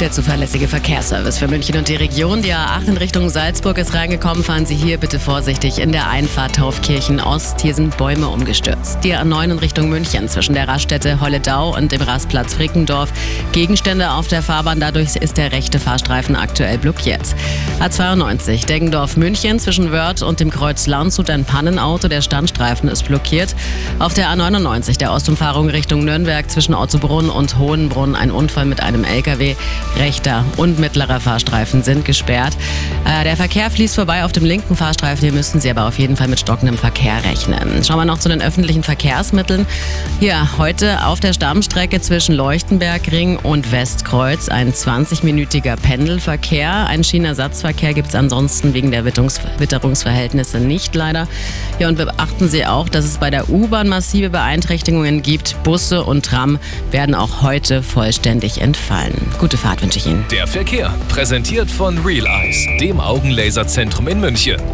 Der zuverlässige Verkehrsservice für München und die Region. Die A8 in Richtung Salzburg ist reingekommen. Fahren Sie hier bitte vorsichtig in der Einfahrt Taufkirchen Ost. Hier sind Bäume umgestürzt. Die A9 in Richtung München zwischen der Raststätte Holledau und dem Rastplatz Frickendorf. Gegenstände auf der Fahrbahn. Dadurch ist der rechte Fahrstreifen aktuell blockiert. A92 Deggendorf München zwischen Wörth und dem Kreuz Landshut ein Pannenauto. Der Standstreifen ist blockiert. Auf der A99 der Ostumfahrung Richtung Nürnberg zwischen Ottobrunn und Hohenbrunn ein Unfall mit einem LKW. Rechter und mittlerer Fahrstreifen sind gesperrt. Äh, der Verkehr fließt vorbei auf dem linken Fahrstreifen. Hier müssen Sie aber auf jeden Fall mit stockendem Verkehr rechnen. Schauen wir noch zu den öffentlichen Verkehrsmitteln. Hier heute auf der Stammstrecke zwischen Leuchtenbergring und Westkreuz ein 20-minütiger Pendelverkehr. Einen Schienenersatzverkehr gibt es ansonsten wegen der Witterungs Witterungsverhältnisse nicht leider. Ja, und beachten Sie auch, dass es bei der U-Bahn massive Beeinträchtigungen gibt. Busse und Tram werden auch heute vollständig entfallen. Gute Fahrt wünsche ich Ihnen. Der Verkehr, präsentiert von Real Eyes, dem Augenlaserzentrum in München.